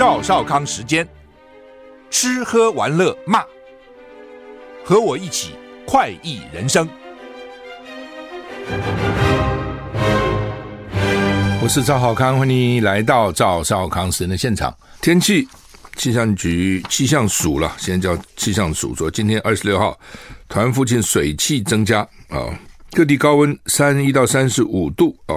赵少康时间，吃喝玩乐骂，和我一起快意人生。我是赵少康，欢迎来到赵少康时间的现场。天气气象局气象署了，现在叫气象署说，今天二十六号，台湾附近水汽增加啊，各地高温三十一到三十五度啊。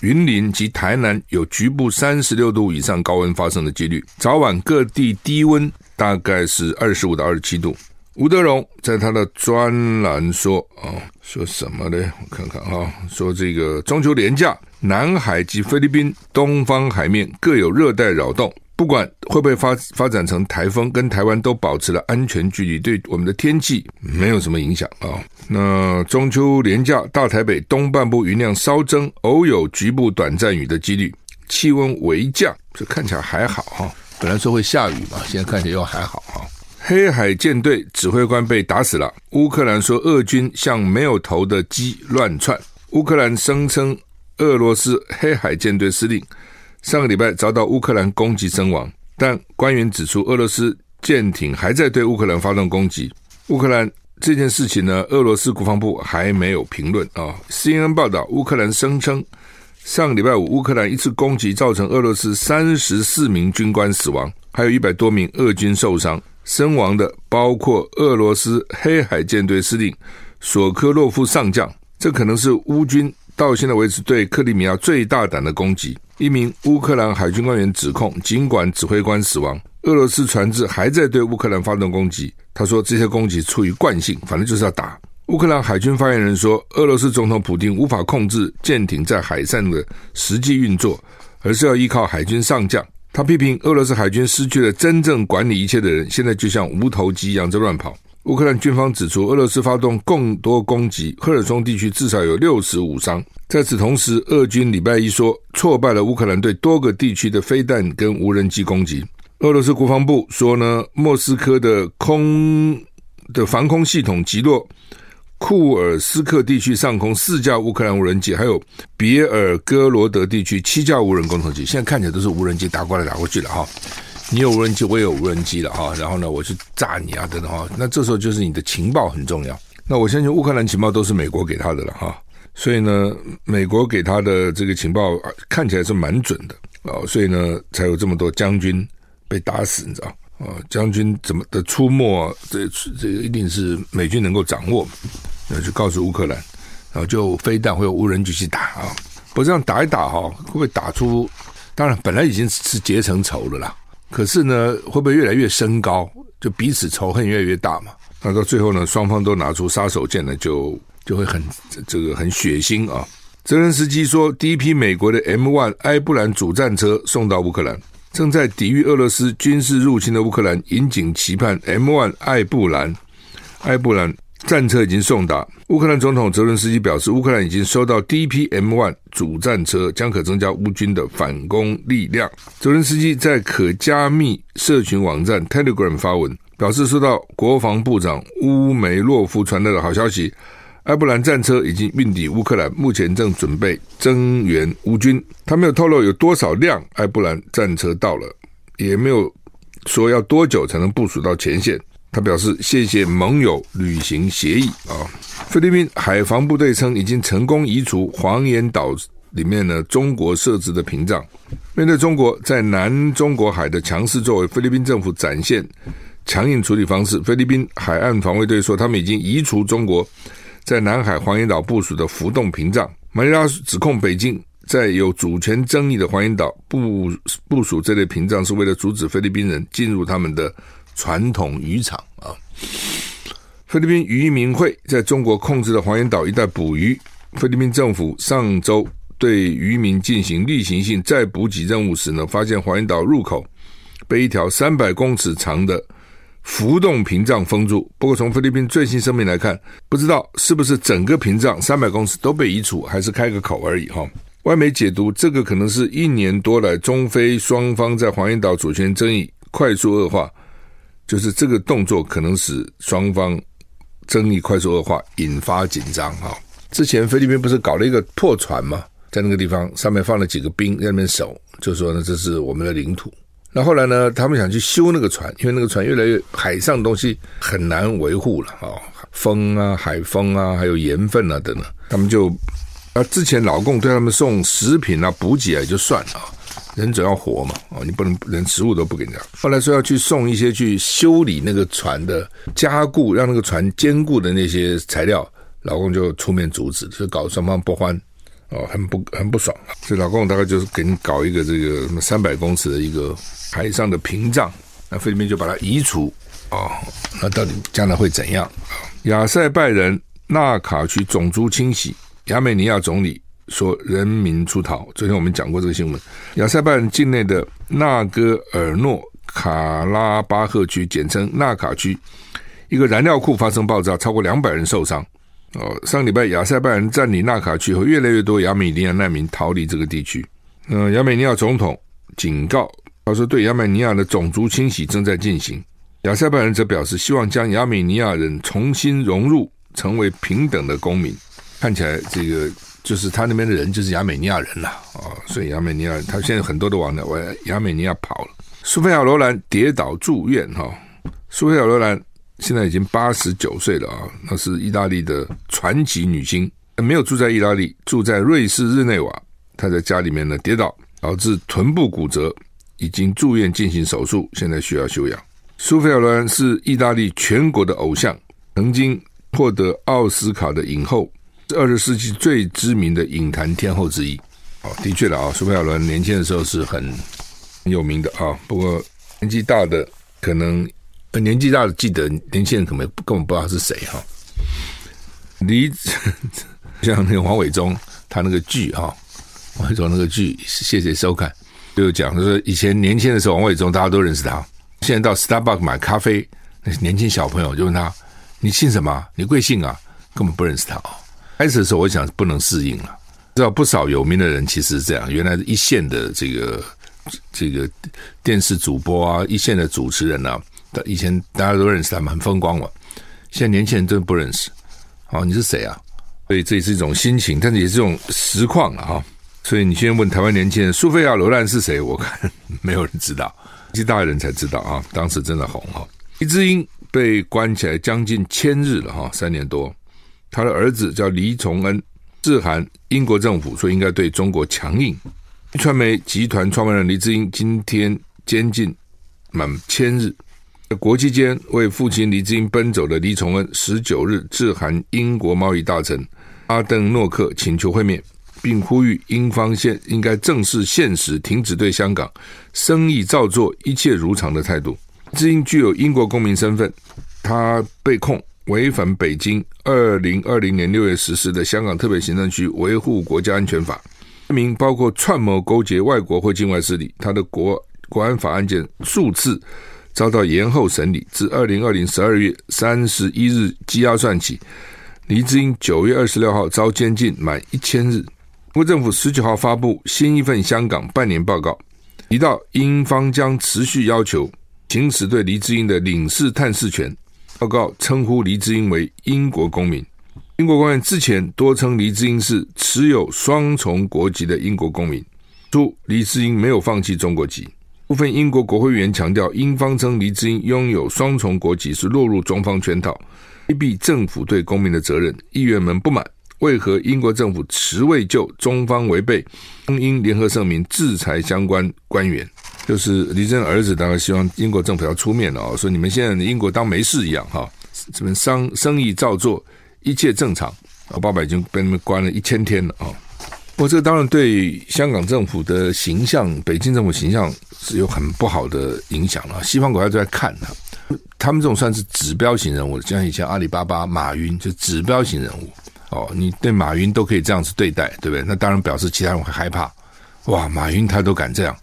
云林及台南有局部三十六度以上高温发生的几率，早晚各地低温大概是二十五到二十七度。吴德荣在他的专栏说：“啊，说什么呢？我看看啊，说这个中秋连假，南海及菲律宾东方海面各有热带扰动。”不管会不会发发展成台风，跟台湾都保持了安全距离，对我们的天气没有什么影响啊。那中秋连假，大台北东半部云量稍增，偶有局部短暂雨的几率，气温微降，这看起来还好哈。本来说会下雨嘛，现在看起来又还好哈。黑海舰队指挥官被打死了，乌克兰说俄军像没有头的鸡乱窜，乌克兰声称俄罗斯黑海舰队司令。上个礼拜遭到乌克兰攻击身亡，但官员指出，俄罗斯舰艇还在对乌克兰发动攻击。乌克兰这件事情呢，俄罗斯国防部还没有评论啊。CNN 报道，乌克兰声称，上个礼拜五乌克兰一次攻击造成俄罗斯三十四名军官死亡，还有一百多名俄军受伤，身亡的包括俄罗斯黑海舰队司令索科洛夫上将。这可能是乌军到现在为止对克里米亚最大胆的攻击。一名乌克兰海军官员指控，尽管指挥官死亡，俄罗斯船只还在对乌克兰发动攻击。他说，这些攻击出于惯性，反正就是要打。乌克兰海军发言人说，俄罗斯总统普丁无法控制舰艇在海上的实际运作，而是要依靠海军上将。他批评俄罗斯海军失去了真正管理一切的人，现在就像无头鸡一样在乱跑。乌克兰军方指出，俄罗斯发动更多攻击，赫尔松地区至少有六十五伤。在此同时，俄军礼拜一说挫败了乌克兰对多个地区的飞弹跟无人机攻击。俄罗斯国防部说呢，莫斯科的空的防空系统击落库尔斯克地区上空四架乌克兰无人机，还有别尔哥罗德地区七架无人工程机。现在看起来都是无人机打过来打过去了哈。你有无人机，我也有无人机了哈。然后呢，我去炸你啊，等等哈。那这时候就是你的情报很重要。那我相信乌克兰情报都是美国给他的了哈。所以呢，美国给他的这个情报看起来是蛮准的啊。所以呢，才有这么多将军被打死，你知道啊？将军怎么的出没，这这一定是美军能够掌握。那就告诉乌克兰，然后就飞弹会有无人机去打啊。不这样打一打哈，会不会打出？当然，本来已经是结成仇了啦。可是呢，会不会越来越升高？就彼此仇恨越来越大嘛？那到最后呢，双方都拿出杀手锏呢，就就会很这个很血腥啊。泽连斯基说，第一批美国的 M1 埃布兰主战车送到乌克兰，正在抵御俄罗斯军事入侵的乌克兰引颈期盼 M1 埃布兰埃布兰。战车已经送达。乌克兰总统泽伦斯基表示，乌克兰已经收到第一批 M1 主战车，将可增加乌军的反攻力量。泽伦斯基在可加密社群网站 Telegram 发文，表示收到国防部长乌梅洛夫传来的好消息，埃布兰战车已经运抵乌克兰，目前正准备增援乌军。他没有透露有多少辆埃布兰战车到了，也没有说要多久才能部署到前线。他表示谢谢盟友履行协议啊。菲律宾海防部队称已经成功移除黄岩岛里面呢中国设置的屏障。面对中国在南中国海的强势作为，菲律宾政府展现强硬处理方式。菲律宾海岸防卫队说，他们已经移除中国在南海黄岩岛部署的浮动屏障。马尼拉指控北京在有主权争议的黄岩岛部部署这类屏障，是为了阻止菲律宾人进入他们的。传统渔场啊，菲律宾渔民会在中国控制的黄岩岛一带捕鱼，菲律宾政府上周对渔民进行例行性再补给任务时呢，发现黄岩岛入口被一条三百公尺长的浮动屏障封住。不过从菲律宾最新声明来看，不知道是不是整个屏障三百公尺都被移除，还是开个口而已哈。外媒解读，这个可能是一年多来中菲双方在黄岩岛主权争议快速恶化。就是这个动作可能使双方争议快速恶化，引发紧张哈。之前菲律宾不是搞了一个破船吗？在那个地方上面放了几个兵在那边守，就说呢，这是我们的领土。那后来呢，他们想去修那个船，因为那个船越来越海上东西很难维护了啊，风啊、海风啊，还有盐分啊等等，他们就啊，之前老共对他们送食品啊、补给啊也就算了。人总要活嘛，哦，你不能连食物都不给人家。后来说要去送一些去修理那个船的加固，让那个船坚固的那些材料，老公就出面阻止，就搞双方不欢，哦，很不很不爽。所以老公大概就是给你搞一个这个什么三百公尺的一个海上的屏障，那菲律宾就把它移除，哦，那到底将来会怎样？亚塞拜人纳卡区种族清洗，亚美尼亚总理。说人民出逃。昨天我们讲过这个新闻。亚塞拜然境内的纳戈尔诺卡拉巴赫区，简称纳卡区，一个燃料库发生爆炸，超过两百人受伤。哦，上礼拜亚塞拜然占领纳卡区后，越来越多亚美尼亚难民逃离这个地区。嗯，亚美尼亚总统警告，他说对亚美尼亚的种族清洗正在进行。亚塞拜然则表示，希望将亚美尼亚人重新融入，成为平等的公民。看起来这个。就是他那边的人就是亚美尼亚人了啊，所以亚美尼亚人他现在很多都往那往亚美尼亚跑了。苏菲亚罗兰跌倒住院哈，苏菲亚罗兰现在已经八十九岁了啊，那是意大利的传奇女星，没有住在意大利，住在瑞士日内瓦。她在家里面呢跌倒，导致臀部骨折，已经住院进行手术，现在需要休养。苏菲亚罗兰是意大利全国的偶像，曾经获得奥斯卡的影后。是二十世纪最知名的影坛天后之一，哦，的确了啊，苏菲亚伦年轻的时候是很很有名的啊。不过年纪大的可能年纪大的记得，年轻人可能根本不知道是谁哈。离 像那个王伟忠他那个剧哈，王伟忠那个剧，谢谢收看，就讲说以前年轻的时候，王伟忠大家都认识他，现在到 Starbucks 买咖啡，那年轻小朋友就问他：“你姓什么？你贵姓啊？”根本不认识他啊。开始的时候，我想不能适应了。知道不少有名的人其实是这样，原来一线的这个这个电视主播啊，一线的主持人啊，以前大家都认识他们，很风光嘛。现在年轻人真的不认识。好，你是谁啊？所以这也是一种心情，但是也是一种实况了哈。所以你现在问台湾年轻人苏菲亚罗兰是谁？我看 没有人知道，年纪大的人才知道啊。当时真的红哈。黎智英被关起来将近千日了哈，三年多。他的儿子叫黎崇恩，致函英国政府说应该对中国强硬。传媒集团创办人黎智英今天监禁满千日，国际间为父亲黎智英奔走的黎崇恩，十九日致函英国贸易大臣阿登诺克，请求会面，并呼吁英方现应该正视现实，停止对香港生意照做，一切如常的态度。智英具有英国公民身份，他被控。违反北京二零二零年六月实施的香港特别行政区维护国家安全法，名包括串谋勾结外国或境外势力。他的国国安法案件数次遭到延后审理，自二零二零十二月三十一日羁押算起，黎智英九月二十六号遭监禁满一千日。国政府十九号发布新一份香港半年报告，提到英方将持续要求行使对黎智英的领事探视权。报告称呼黎智英为英国公民。英国官员之前多称黎智英是持有双重国籍的英国公民。说黎智英没有放弃中国籍。部分英国国会议员强调，英方称黎智英拥有双重国籍是落入中方圈套，规避政府对公民的责任。议员们不满，为何英国政府迟未就中方违背中英联合声明制裁相关官员？就是黎智英儿子，当然希望英国政府要出面了哦，说你们现在英国当没事一样哈，这边商生意照做，一切正常。我爸爸已经被他们关了一千天了啊。不过这个当然对香港政府的形象、北京政府形象是有很不好的影响了。西方国家都在看他，他们这种算是指标型人物，就像以前阿里巴巴马云就指标型人物哦，你对马云都可以这样子对待，对不对？那当然表示其他人会害怕。哇，马云他都敢这样，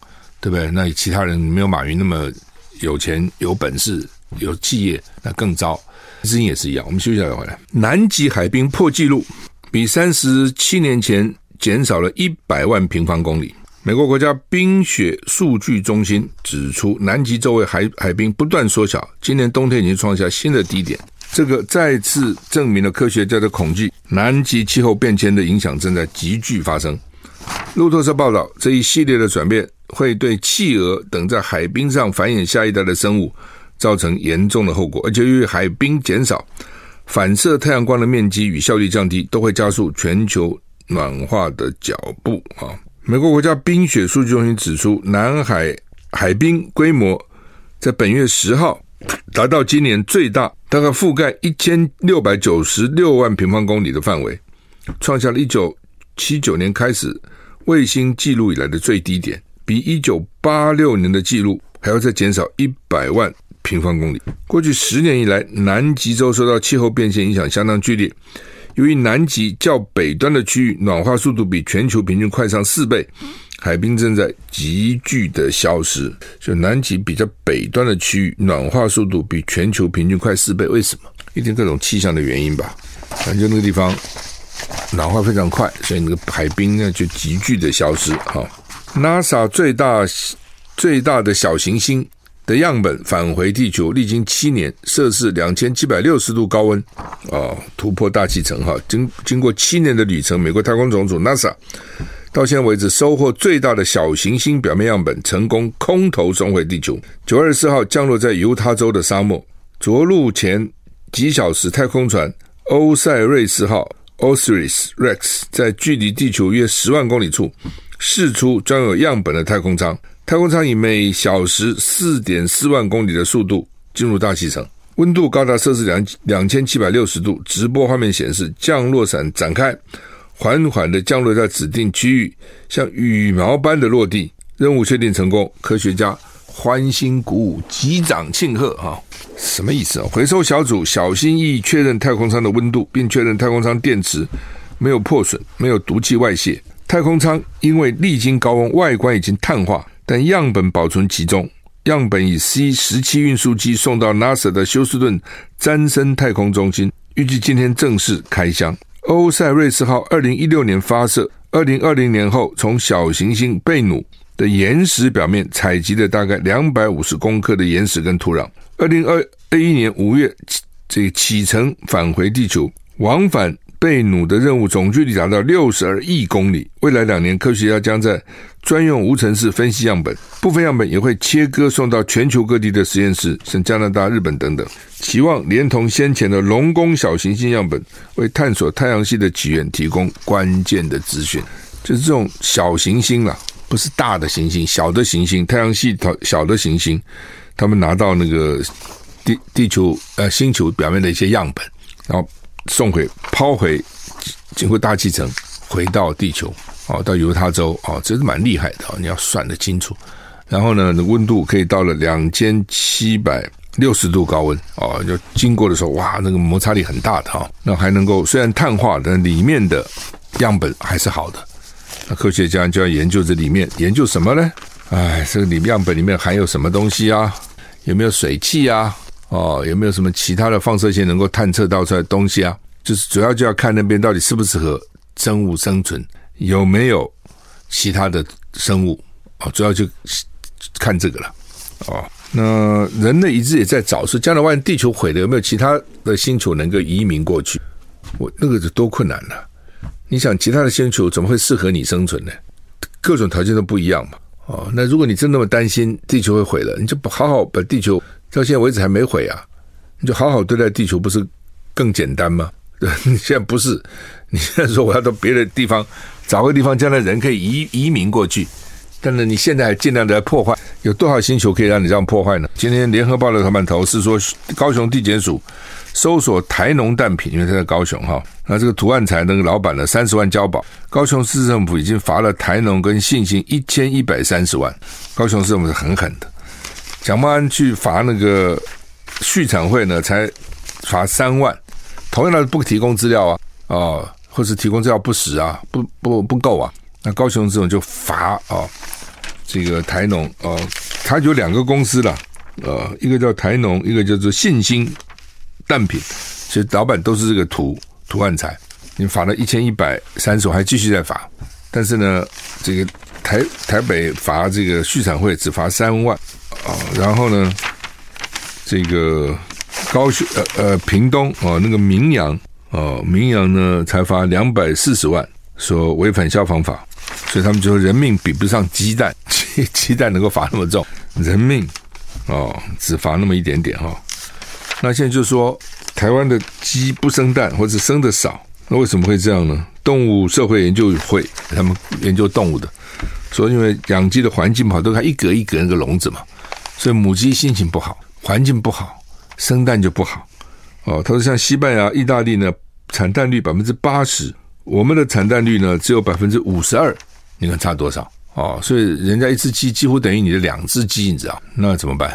对不对？那其他人没有马云那么有钱、有本事、有企业，那更糟。资金也是一样。我们休息一下回来。南极海冰破纪录，比三十七年前减少了一百万平方公里。美国国家冰雪数据中心指出，南极周围海海冰不断缩小，今年冬天已经创下新的低点。这个再次证明了科学家的恐惧：南极气候变迁的影响正在急剧发生。路透社报道，这一系列的转变会对企鹅等在海冰上繁衍下一代的生物造成严重的后果，而且由于海冰减少，反射太阳光的面积与效率降低，都会加速全球暖化的脚步啊。美国国家冰雪数据中心指出，南海海冰规模在本月十号达到今年最大，大概覆盖一千六百九十六万平方公里的范围，创下了一九七九年开始卫星记录以来的最低点，比一九八六年的记录还要再减少一百万平方公里。过去十年以来，南极洲受到气候变迁影响相当剧烈。由于南极较北端的区域暖化速度比全球平均快上四倍，海冰正在急剧的消失。就南极比较北端的区域暖化速度比全球平均快四倍，为什么？一定各种气象的原因吧。反正那个地方暖化非常快，所以那个海冰呢就急剧的消失。哈，NASA 最大最大的小行星。的样本返回地球，历经七年，摄氏两千七百六十度高温，哦，突破大气层哈。经经过七年的旅程，美国太空总署 NASA 到现在为止收获最大的小行星表面样本，成功空投送回地球。九二四号降落在犹他州的沙漠，着陆前几小时，太空船欧塞瑞斯号 （Osiris Rex） 在距离地球约十万公里处释出装有样本的太空舱。太空舱以每小时四点四万公里的速度进入大气层，温度高达摄氏两两千七百六十度。直播画面显示，降落伞展开，缓缓的降落在指定区域，像羽毛般的落地。任务确定成功，科学家欢欣鼓舞，击掌庆贺。哈，什么意思啊？回收小组小心翼翼确认太空舱的温度，并确认太空舱电池没有破损，没有毒气外泄。太空舱因为历经高温，外观已经碳化。但样本保存其中，样本以 C 十七运输机送到 NASA 的休斯顿詹森太空中心，预计今天正式开箱。欧塞瑞斯号二零一六年发射，二零二零年后从小行星贝努的岩石表面采集了大概两百五十公克的岩石跟土壤。二零二一年五月，这启程返回地球，往返。贝努的任务总距离达到六十二亿公里。未来两年，科学家将在专用无尘室分析样本，部分样本也会切割送到全球各地的实验室，像加拿大、日本等等。期望连同先前的龙宫小行星样本，为探索太阳系的起源提供关键的资讯。就是这种小行星啦，不是大的行星，小的行星，太阳系小的行星，他们拿到那个地地球呃星球表面的一些样本，然后。送回、抛回，经过大气层回到地球，哦，到犹他州，哦，这是蛮厉害的，你要算得清楚。然后呢，温度可以到了两千七百六十度高温，哦，就经过的时候，哇，那个摩擦力很大的哈，那还能够虽然碳化，但里面的样本还是好的。那科学家就要研究这里面，研究什么呢？哎，这个里样本里面含有什么东西啊？有没有水汽啊？哦，有没有什么其他的放射线能够探测到出来东西啊？就是主要就要看那边到底适不适合生物生存，有没有其他的生物哦，主要就看这个了。哦，那人类一直也在找，说将来万一地球毁了，有没有其他的星球能够移民过去？我那个是多困难呢、啊？你想，其他的星球怎么会适合你生存呢？各种条件都不一样嘛。哦，那如果你真那么担心地球会毁了，你就不好好把地球。到现在为止还没毁啊，你就好好对待地球，不是更简单吗？你现在不是，你现在说我要到别的地方找个地方，将来人可以移移民过去，但是你现在还尽量的破坏，有多少星球可以让你这样破坏呢？今天联合报的头版头是说，高雄地检署搜索台农蛋品，因为他在高雄哈，那这个图案才那个老板的三十万交保，高雄市政府已经罚了台农跟信兴一千一百三十万，高雄市政府是狠狠的。蒋万安去罚那个畜产会呢才罚三万，同样的不提供资料啊，哦，或是提供资料不实啊，不不不够啊，那高雄这种就罚啊、这个台农哦，它有两个公司了，呃，一个叫台农，一个叫做信兴蛋品，其实老板都是这个图图案材，你罚了一千一百三十，我还继续在罚，但是呢，这个台台北罚这个畜产会只罚三万啊、然后呢，这个高雄呃呃屏东哦那个明阳哦明阳呢才罚两百四十万，说违反消防法，所以他们就说人命比不上鸡蛋，鸡 鸡蛋能够罚那么重，人命哦只罚那么一点点哈、那现在就说台湾的鸡不生蛋或者生的少。那为什么会这样呢？动物社会研究会他们研究动物的说，因为养鸡的环境不好，都看一格一格那个笼子嘛，所以母鸡心情不好，环境不好，生蛋就不好。哦，他说像西班牙、意大利呢，产蛋率百分之八十，我们的产蛋率呢只有百分之五十二，你看差多少？啊，所以人家一只鸡几乎等于你的两只鸡，你知道？那怎么办？